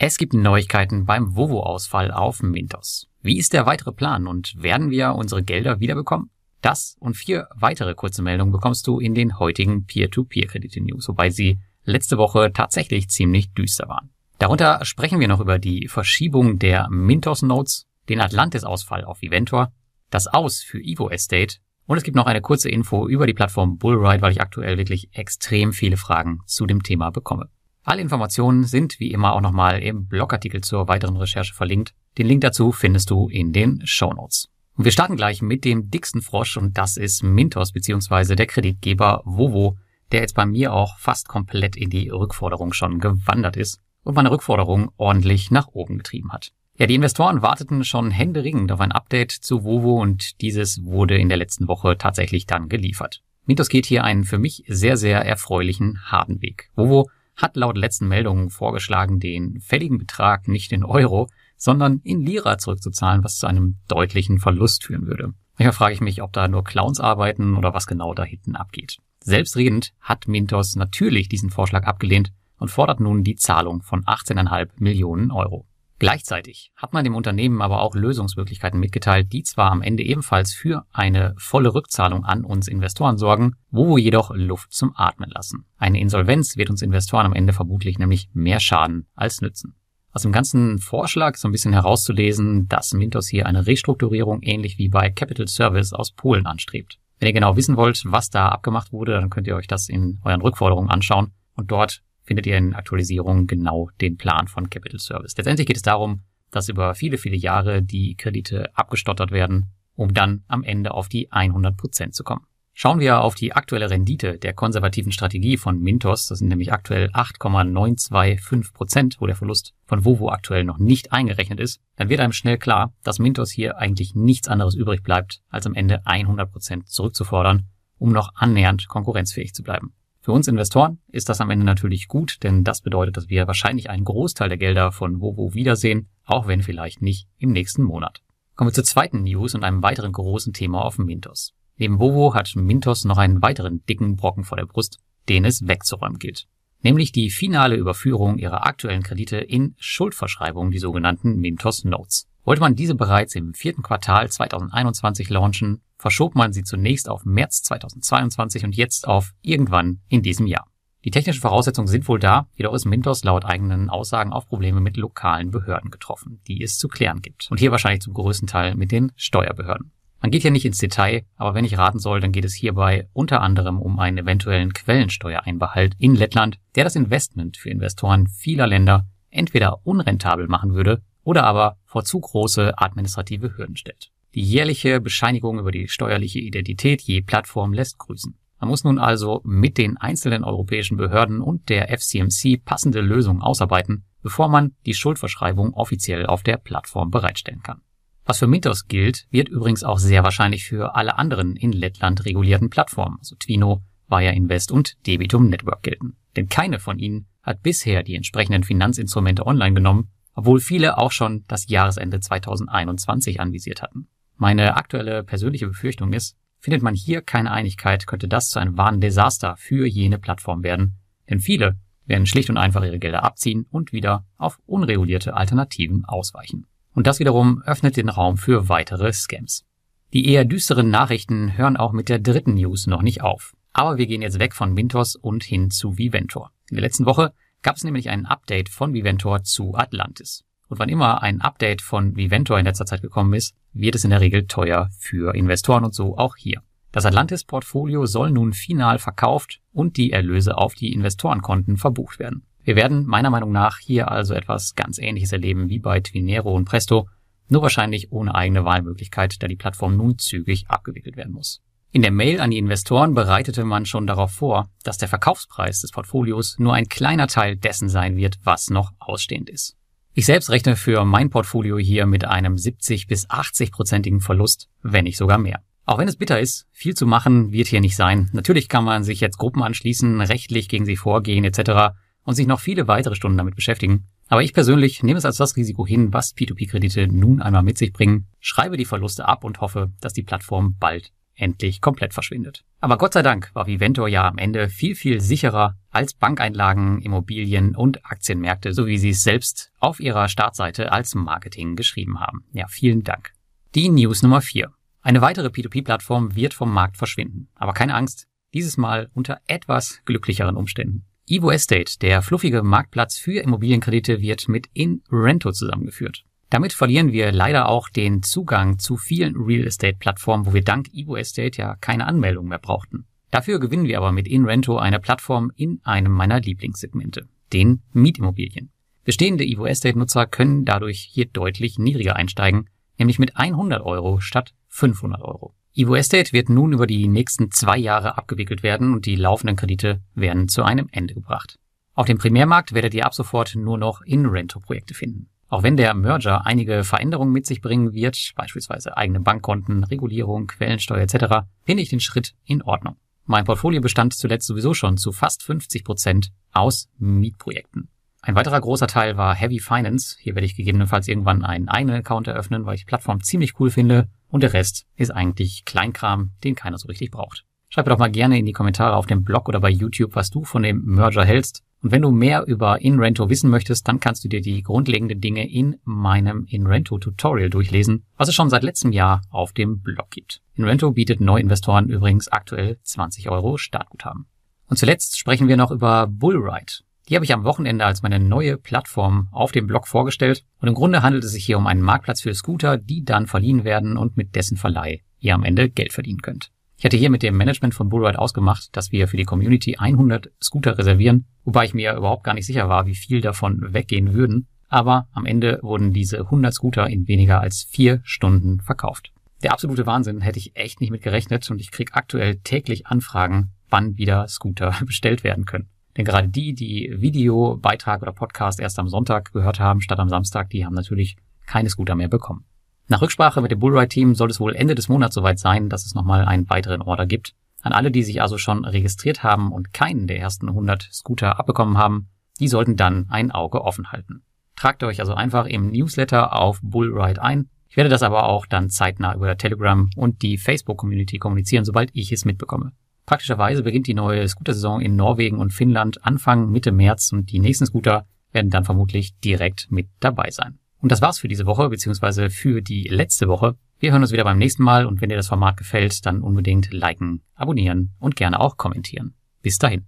Es gibt Neuigkeiten beim Vovo-Ausfall auf Mintos. Wie ist der weitere Plan und werden wir unsere Gelder wiederbekommen? Das und vier weitere kurze Meldungen bekommst du in den heutigen Peer-to-Peer-Kredite-News, wobei sie letzte Woche tatsächlich ziemlich düster waren. Darunter sprechen wir noch über die Verschiebung der Mintos-Notes, den Atlantis-Ausfall auf Eventor, das Aus für Evo Estate und es gibt noch eine kurze Info über die Plattform Bullride, weil ich aktuell wirklich extrem viele Fragen zu dem Thema bekomme. Alle Informationen sind wie immer auch nochmal im Blogartikel zur weiteren Recherche verlinkt. Den Link dazu findest du in den Show Notes. Und wir starten gleich mit dem dicksten Frosch und das ist Mintos bzw. der Kreditgeber Vovo, der jetzt bei mir auch fast komplett in die Rückforderung schon gewandert ist und meine Rückforderung ordentlich nach oben getrieben hat. Ja, die Investoren warteten schon händeringend auf ein Update zu Vovo und dieses wurde in der letzten Woche tatsächlich dann geliefert. Mintos geht hier einen für mich sehr, sehr erfreulichen harten Weg. Vovo hat laut letzten Meldungen vorgeschlagen, den fälligen Betrag nicht in Euro, sondern in Lira zurückzuzahlen, was zu einem deutlichen Verlust führen würde. Manchmal frage ich mich, ob da nur Clowns arbeiten oder was genau da hinten abgeht. Selbstredend hat Mintos natürlich diesen Vorschlag abgelehnt und fordert nun die Zahlung von 18,5 Millionen Euro. Gleichzeitig hat man dem Unternehmen aber auch Lösungsmöglichkeiten mitgeteilt, die zwar am Ende ebenfalls für eine volle Rückzahlung an uns Investoren sorgen, wo wir jedoch Luft zum Atmen lassen. Eine Insolvenz wird uns Investoren am Ende vermutlich nämlich mehr schaden als nützen. Aus dem ganzen Vorschlag so ein bisschen herauszulesen, dass Mintos hier eine Restrukturierung ähnlich wie bei Capital Service aus Polen anstrebt. Wenn ihr genau wissen wollt, was da abgemacht wurde, dann könnt ihr euch das in euren Rückforderungen anschauen und dort findet ihr in Aktualisierungen genau den Plan von Capital Service. Letztendlich geht es darum, dass über viele, viele Jahre die Kredite abgestottert werden, um dann am Ende auf die 100 Prozent zu kommen. Schauen wir auf die aktuelle Rendite der konservativen Strategie von Mintos, das sind nämlich aktuell 8,925 Prozent, wo der Verlust von Vovo aktuell noch nicht eingerechnet ist, dann wird einem schnell klar, dass Mintos hier eigentlich nichts anderes übrig bleibt, als am Ende 100 Prozent zurückzufordern, um noch annähernd konkurrenzfähig zu bleiben. Für uns Investoren ist das am Ende natürlich gut, denn das bedeutet, dass wir wahrscheinlich einen Großteil der Gelder von Vovo wiedersehen, auch wenn vielleicht nicht im nächsten Monat. Kommen wir zur zweiten News und einem weiteren großen Thema auf Mintos. Neben Vovo hat Mintos noch einen weiteren dicken Brocken vor der Brust, den es wegzuräumen gilt. Nämlich die finale Überführung ihrer aktuellen Kredite in Schuldverschreibungen, die sogenannten Mintos Notes. Wollte man diese bereits im vierten Quartal 2021 launchen, verschob man sie zunächst auf März 2022 und jetzt auf irgendwann in diesem Jahr. Die technischen Voraussetzungen sind wohl da, jedoch ist Mintos laut eigenen Aussagen auf Probleme mit lokalen Behörden getroffen, die es zu klären gibt. Und hier wahrscheinlich zum größten Teil mit den Steuerbehörden. Man geht hier nicht ins Detail, aber wenn ich raten soll, dann geht es hierbei unter anderem um einen eventuellen Quellensteuereinbehalt in Lettland, der das Investment für Investoren vieler Länder entweder unrentabel machen würde oder aber vor zu große administrative Hürden stellt. Die jährliche Bescheinigung über die steuerliche Identität je Plattform lässt grüßen. Man muss nun also mit den einzelnen europäischen Behörden und der FCMC passende Lösungen ausarbeiten, bevor man die Schuldverschreibung offiziell auf der Plattform bereitstellen kann. Was für Mintos gilt, wird übrigens auch sehr wahrscheinlich für alle anderen in Lettland regulierten Plattformen, also Twino, Via Invest und Debitum Network gelten. Denn keine von ihnen hat bisher die entsprechenden Finanzinstrumente online genommen, obwohl viele auch schon das Jahresende 2021 anvisiert hatten. Meine aktuelle persönliche Befürchtung ist, findet man hier keine Einigkeit, könnte das zu einem wahren Desaster für jene Plattform werden, denn viele werden schlicht und einfach ihre Gelder abziehen und wieder auf unregulierte Alternativen ausweichen. Und das wiederum öffnet den Raum für weitere Scams. Die eher düsteren Nachrichten hören auch mit der dritten News noch nicht auf. Aber wir gehen jetzt weg von Mintos und hin zu Viventor. In der letzten Woche gab es nämlich ein Update von Viventor zu Atlantis. Und wann immer ein Update von Viventor in letzter Zeit gekommen ist, wird es in der Regel teuer für Investoren und so auch hier. Das Atlantis-Portfolio soll nun final verkauft und die Erlöse auf die Investorenkonten verbucht werden. Wir werden meiner Meinung nach hier also etwas ganz ähnliches erleben wie bei Twinero und Presto, nur wahrscheinlich ohne eigene Wahlmöglichkeit, da die Plattform nun zügig abgewickelt werden muss. In der Mail an die Investoren bereitete man schon darauf vor, dass der Verkaufspreis des Portfolios nur ein kleiner Teil dessen sein wird, was noch ausstehend ist. Ich selbst rechne für mein Portfolio hier mit einem 70 bis 80-prozentigen Verlust, wenn nicht sogar mehr. Auch wenn es bitter ist, viel zu machen wird hier nicht sein. Natürlich kann man sich jetzt Gruppen anschließen, rechtlich gegen sie vorgehen etc. und sich noch viele weitere Stunden damit beschäftigen. Aber ich persönlich nehme es als das Risiko hin, was P2P-Kredite nun einmal mit sich bringen, schreibe die Verluste ab und hoffe, dass die Plattform bald endlich komplett verschwindet. Aber Gott sei Dank war Vivento ja am Ende viel, viel sicherer als Bankeinlagen, Immobilien und Aktienmärkte, so wie sie es selbst auf ihrer Startseite als Marketing geschrieben haben. Ja, vielen Dank. Die News Nummer 4. Eine weitere P2P-Plattform wird vom Markt verschwinden. Aber keine Angst, dieses Mal unter etwas glücklicheren Umständen. Evo Estate, der fluffige Marktplatz für Immobilienkredite, wird mit InRento zusammengeführt. Damit verlieren wir leider auch den Zugang zu vielen Real Estate Plattformen, wo wir dank Evo Estate ja keine Anmeldung mehr brauchten. Dafür gewinnen wir aber mit InRento eine Plattform in einem meiner Lieblingssegmente, den Mietimmobilien. Bestehende Evo Estate Nutzer können dadurch hier deutlich niedriger einsteigen, nämlich mit 100 Euro statt 500 Euro. Evo Estate wird nun über die nächsten zwei Jahre abgewickelt werden und die laufenden Kredite werden zu einem Ende gebracht. Auf dem Primärmarkt werdet ihr ab sofort nur noch InRento-Projekte finden. Auch wenn der Merger einige Veränderungen mit sich bringen wird, beispielsweise eigene Bankkonten, Regulierung, Quellensteuer etc., finde ich den Schritt in Ordnung. Mein Portfolio bestand zuletzt sowieso schon zu fast 50 Prozent aus Mietprojekten. Ein weiterer großer Teil war Heavy Finance. Hier werde ich gegebenenfalls irgendwann einen eigenen Account eröffnen, weil ich die Plattform ziemlich cool finde. Und der Rest ist eigentlich Kleinkram, den keiner so richtig braucht. Schreib mir doch mal gerne in die Kommentare auf dem Blog oder bei YouTube, was du von dem Merger hältst. Und wenn du mehr über InRento wissen möchtest, dann kannst du dir die grundlegenden Dinge in meinem InRento Tutorial durchlesen, was es schon seit letztem Jahr auf dem Blog gibt. InRento bietet Neuinvestoren übrigens aktuell 20 Euro Startguthaben. Und zuletzt sprechen wir noch über Bullride. Die habe ich am Wochenende als meine neue Plattform auf dem Blog vorgestellt und im Grunde handelt es sich hier um einen Marktplatz für Scooter, die dann verliehen werden und mit dessen Verleih ihr am Ende Geld verdienen könnt. Ich hatte hier mit dem Management von Bullride ausgemacht, dass wir für die Community 100 Scooter reservieren, wobei ich mir überhaupt gar nicht sicher war, wie viel davon weggehen würden. Aber am Ende wurden diese 100 Scooter in weniger als vier Stunden verkauft. Der absolute Wahnsinn hätte ich echt nicht mit gerechnet und ich krieg aktuell täglich Anfragen, wann wieder Scooter bestellt werden können. Denn gerade die, die Videobeitrag oder Podcast erst am Sonntag gehört haben, statt am Samstag, die haben natürlich keine Scooter mehr bekommen. Nach Rücksprache mit dem Bullride-Team soll es wohl Ende des Monats soweit sein, dass es nochmal einen weiteren Order gibt. An alle, die sich also schon registriert haben und keinen der ersten 100 Scooter abbekommen haben, die sollten dann ein Auge offen halten. Tragt euch also einfach im Newsletter auf Bullride ein. Ich werde das aber auch dann zeitnah über Telegram und die Facebook-Community kommunizieren, sobald ich es mitbekomme. Praktischerweise beginnt die neue Scooter-Saison in Norwegen und Finnland Anfang Mitte März und die nächsten Scooter werden dann vermutlich direkt mit dabei sein. Und das war's für diese Woche, beziehungsweise für die letzte Woche. Wir hören uns wieder beim nächsten Mal und wenn dir das Format gefällt, dann unbedingt liken, abonnieren und gerne auch kommentieren. Bis dahin.